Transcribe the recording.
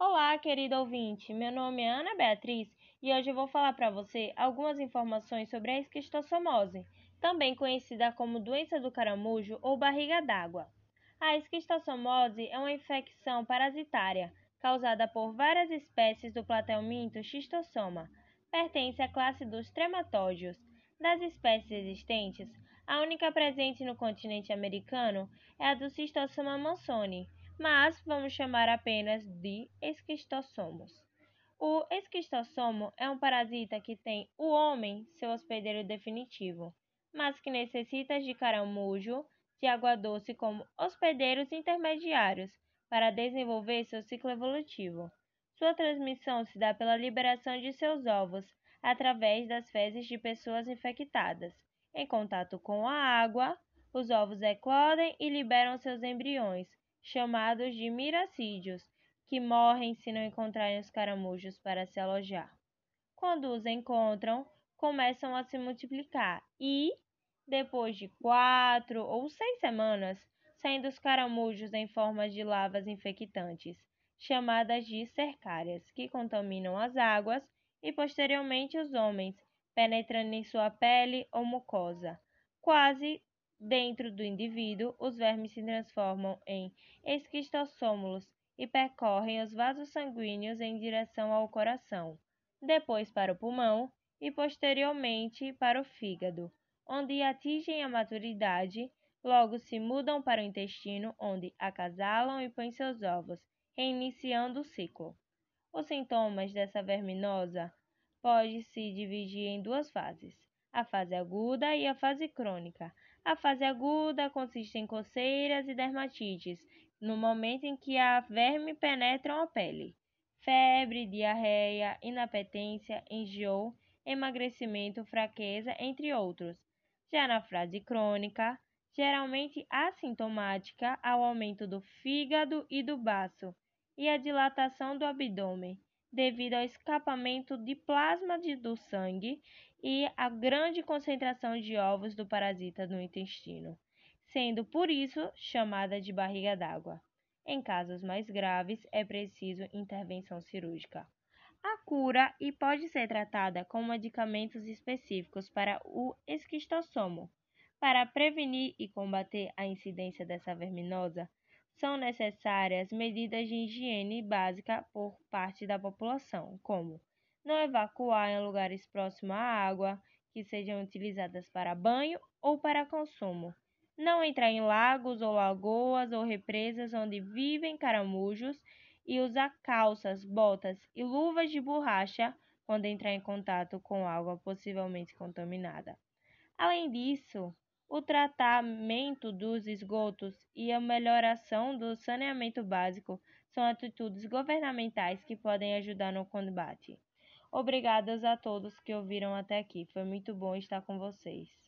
Olá, querido ouvinte. Meu nome é Ana Beatriz e hoje eu vou falar para você algumas informações sobre a esquistossomose, também conhecida como doença do caramujo ou barriga d'água. A esquistossomose é uma infecção parasitária causada por várias espécies do platelminto xistossoma. Pertence à classe dos trematóides. Das espécies existentes, a única presente no continente americano é a do Cistossoma mansoni, mas vamos chamar apenas de esquistossomos. O esquistossomo é um parasita que tem o homem seu hospedeiro definitivo, mas que necessita de caramujo de água doce como hospedeiros intermediários para desenvolver seu ciclo evolutivo. Sua transmissão se dá pela liberação de seus ovos através das fezes de pessoas infectadas. Em contato com a água, os ovos eclodem e liberam seus embriões, chamados de miracídios, que morrem se não encontrarem os caramujos para se alojar. Quando os encontram, começam a se multiplicar e, depois de quatro ou seis semanas, saem dos caramujos em forma de lavas infectantes, chamadas de cercárias, que contaminam as águas e posteriormente os homens, penetrando em sua pele ou mucosa, quase Dentro do indivíduo, os vermes se transformam em esquistossomos e percorrem os vasos sanguíneos em direção ao coração, depois para o pulmão e posteriormente para o fígado, onde atingem a maturidade, logo se mudam para o intestino, onde acasalam e põem seus ovos, reiniciando o ciclo. Os sintomas dessa verminosa podem se dividir em duas fases: a fase aguda e a fase crônica. A fase aguda consiste em coceiras e dermatites, no momento em que a verme penetram a pele. Febre, diarreia, inapetência, enjoo, emagrecimento, fraqueza, entre outros. Já na fase crônica, geralmente assintomática ao aumento do fígado e do baço e a dilatação do abdômen, devido ao escapamento de plasma do sangue e a grande concentração de ovos do parasita no intestino, sendo por isso chamada de barriga d'água. Em casos mais graves, é preciso intervenção cirúrgica. A cura e pode ser tratada com medicamentos específicos para o esquistossomo. Para prevenir e combater a incidência dessa verminosa, são necessárias medidas de higiene básica por parte da população, como não evacuar em lugares próximos à água, que sejam utilizadas para banho ou para consumo. Não entrar em lagos ou lagoas ou represas onde vivem caramujos e usar calças, botas e luvas de borracha quando entrar em contato com água possivelmente contaminada. Além disso, o tratamento dos esgotos e a melhoração do saneamento básico são atitudes governamentais que podem ajudar no combate. Obrigadas a todos que ouviram até aqui. Foi muito bom estar com vocês.